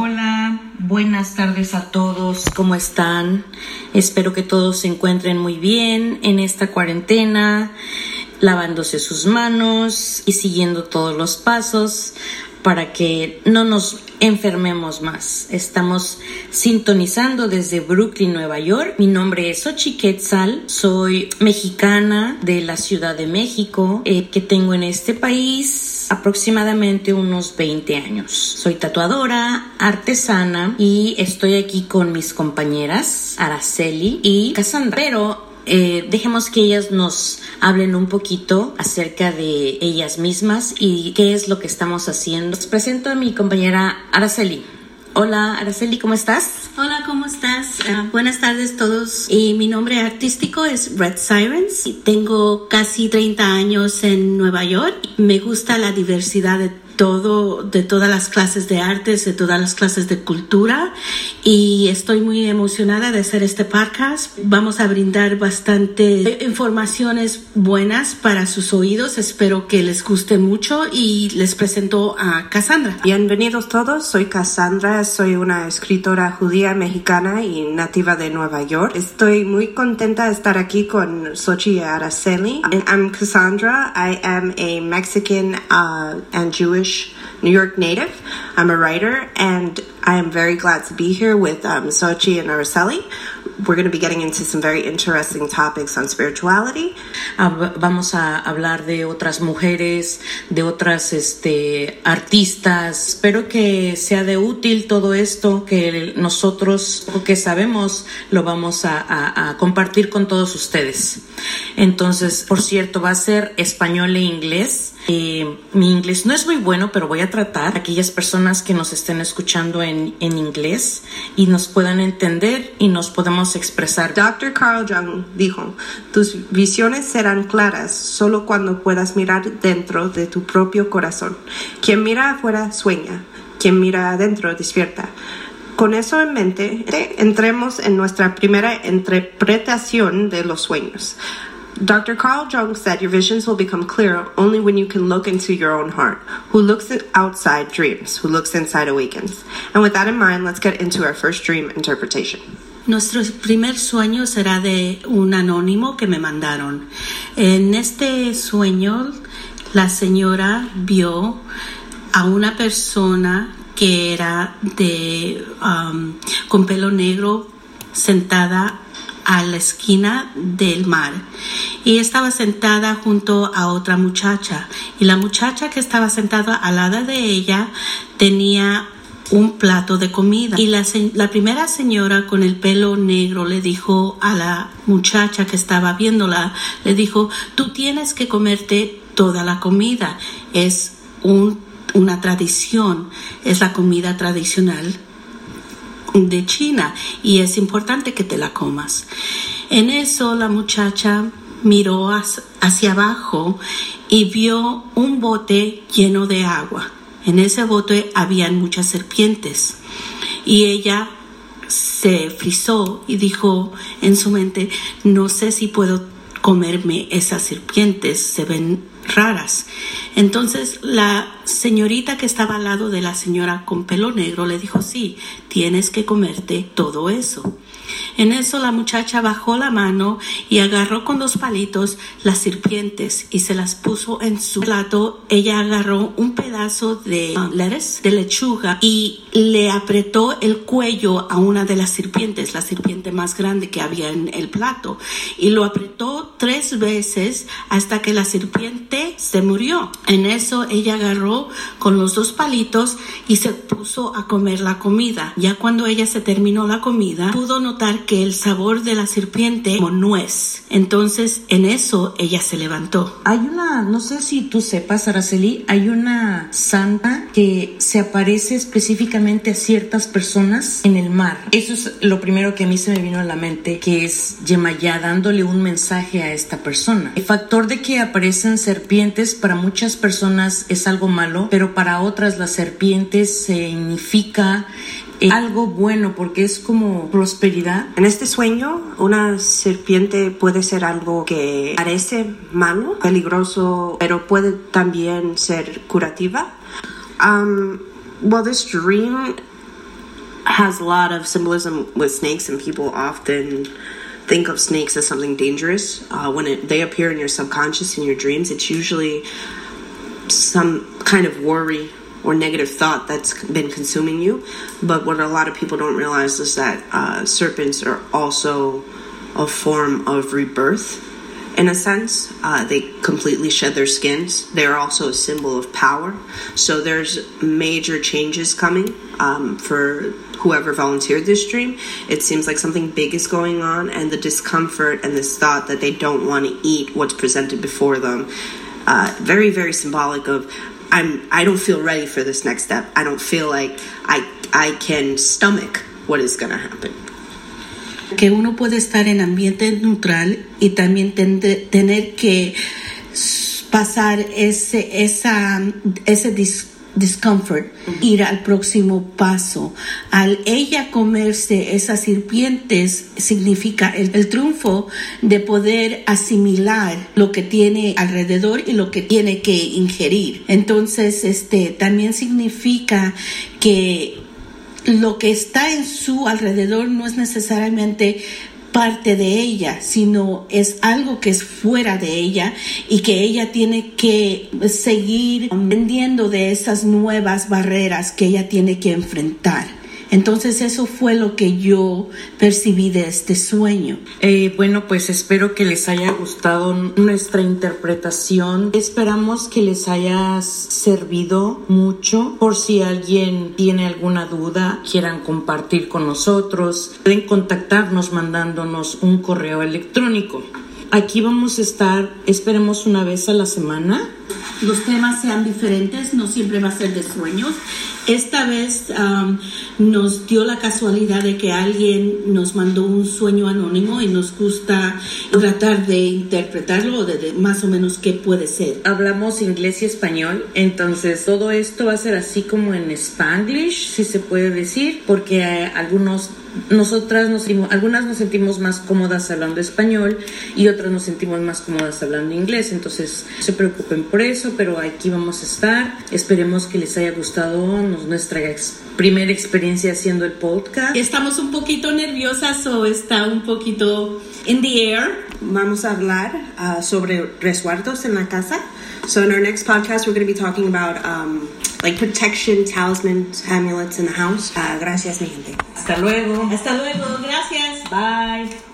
Hola, buenas tardes a todos, ¿cómo están? Espero que todos se encuentren muy bien en esta cuarentena, lavándose sus manos y siguiendo todos los pasos para que no nos enfermemos más. Estamos sintonizando desde Brooklyn, Nueva York. Mi nombre es Ochi Quetzal, soy mexicana de la Ciudad de México, eh, que tengo en este país aproximadamente unos 20 años. Soy tatuadora, artesana y estoy aquí con mis compañeras Araceli y Cassandra. Pero eh, dejemos que ellas nos hablen un poquito acerca de ellas mismas y qué es lo que estamos haciendo. Les presento a mi compañera Araceli. Hola Araceli, ¿cómo estás? Hola, ¿cómo estás? Uh, buenas tardes todos. Y mi nombre artístico es Red Sirens. Tengo casi 30 años en Nueva York. Me gusta la diversidad de todo, de todas las clases de artes, de todas las clases de cultura y estoy muy emocionada de hacer este podcast. Vamos a brindar bastante informaciones buenas para sus oídos. Espero que les guste mucho y les presento a Cassandra. Bienvenidos todos, soy Cassandra, soy una escritora judía mexicana y nativa de Nueva York. Estoy muy contenta de estar aquí con Sochi Araceli. I'm Cassandra. I am a Mexican uh, and Jewish New York native. I'm a writer, and I am very glad to be here with um, Sochi and Araceli. We're going to be getting into some very interesting topics on spirituality. Uh, vamos a hablar de otras mujeres, de otras este, artistas. Espero que sea de útil todo esto, que nosotros, que sabemos, lo vamos a, a compartir con todos ustedes. Entonces, por cierto, va a ser español e inglés. Eh, mi inglés no es muy bueno, pero voy a tratar aquellas personas que nos estén escuchando en, en inglés y nos puedan entender y nos podemos expresar. Dr. Carl Jung dijo, tus visiones serán claras solo cuando puedas mirar dentro de tu propio corazón. Quien mira afuera sueña, quien mira adentro despierta. Con eso en mente, entremos en nuestra primera interpretación de los sueños. Dr. Carl Jung said your visions will become clear only when you can look into your own heart. Who looks outside dreams, who looks inside awakens. And with that in mind, let's get into our first dream interpretation. Nuestro primer sueño será de un anónimo que me mandaron. En este sueño, la señora vio a una persona que era de um, con pelo negro sentada a la esquina del mar. Y estaba sentada junto a otra muchacha. Y la muchacha que estaba sentada al lado de ella tenía un plato de comida. Y la, la, primera señora con el pelo negro le dijo a la muchacha que estaba viéndola le dijo tú tienes que comerte toda la comida. Es un, una tradición. Es la comida tradicional de China y es importante que te la comas. En eso la muchacha miró hacia abajo y vio un bote lleno de agua. En ese bote habían muchas serpientes y ella se frizó y dijo en su mente, no sé si puedo comerme esas serpientes, se ven raras. Entonces la señorita que estaba al lado de la señora con pelo negro le dijo, sí, tienes que comerte todo eso. En eso la muchacha bajó la mano y agarró con dos palitos las serpientes y se las puso en su plato. Ella agarró un pedazo de lechuga, y le apretó el cuello a una de las serpientes, la serpiente más grande que había en el plato, y lo apretó tres veces hasta que la serpiente se murió. En eso ella agarró con los dos palitos y se puso a comer la comida. Ya cuando ella se terminó la comida, pudo notar que el sabor de la serpiente como nuez. Entonces, en eso ella se levantó. Hay una, no sé si tú sepas, Araceli, hay una santa que se aparece específicamente a ciertas personas en el mar. Eso es lo primero que a mí se me vino a la mente, que es Yemayá dándole un mensaje a esta persona. El factor de que aparecen serpientes para muchas personas es algo malo, pero para otras las serpientes significa eh, algo bueno porque es como prosperidad. En este sueño, una serpiente puede ser algo que parece malo, peligroso, pero puede también ser curativa. Um, well, this dream has a lot of symbolism with snakes, and people often think of snakes as something dangerous. Uh, when it, they appear in your subconscious in your dreams, it's usually some kind of worry or negative thought that's been consuming you. But what a lot of people don't realize is that uh, serpents are also a form of rebirth in a sense. Uh, they completely shed their skins. They're also a symbol of power. So there's major changes coming um, for whoever volunteered this dream. It seems like something big is going on, and the discomfort and this thought that they don't want to eat what's presented before them. Uh, very, very symbolic of I'm. I don't feel ready for this next step. I don't feel like I I can stomach what is going to happen. que uno puede estar en ambiente neutral y también tener que pasar ese, esa, ese discomfort, ir al próximo paso. Al ella comerse esas serpientes significa el, el, triunfo de poder asimilar lo que tiene alrededor y lo que tiene que ingerir. Entonces, este también significa que lo que está en su alrededor no es necesariamente parte de ella, sino es algo que es fuera de ella y que ella tiene que seguir aprendiendo de esas nuevas barreras que ella tiene que enfrentar. Entonces eso fue lo que yo percibí de este sueño. Eh, bueno, pues espero que les haya gustado nuestra interpretación. Esperamos que les haya servido mucho. Por si alguien tiene alguna duda, quieran compartir con nosotros, pueden contactarnos mandándonos un correo electrónico. Aquí vamos a estar, esperemos una vez a la semana. Los temas sean diferentes, no siempre va a ser de sueños. Esta vez nos dio la casualidad de que alguien nos mandó un sueño anónimo y nos gusta tratar de interpretarlo o de, más o menos qué puede ser. Hablamos inglés y español, entonces todo esto va a ser así como en spanglish, si se puede decir, porque algunos nosotras nos algunas nos sentimos más cómodas hablando español y otras nos sentimos más cómodas hablando inglés, entonces no se preocupen por eso, pero aquí vamos a estar. Esperemos que les haya gustado nuestra primera experiencia haciendo el podcast. Estamos un poquito nerviosas o está un poquito in the air. Vamos a hablar uh, sobre resguardos en la casa. So in our next podcast, we're going to be talking about um, like protection, talismans, amulets in the house. Uh, gracias, mi gente. Hasta luego. Hasta luego. Gracias. Bye.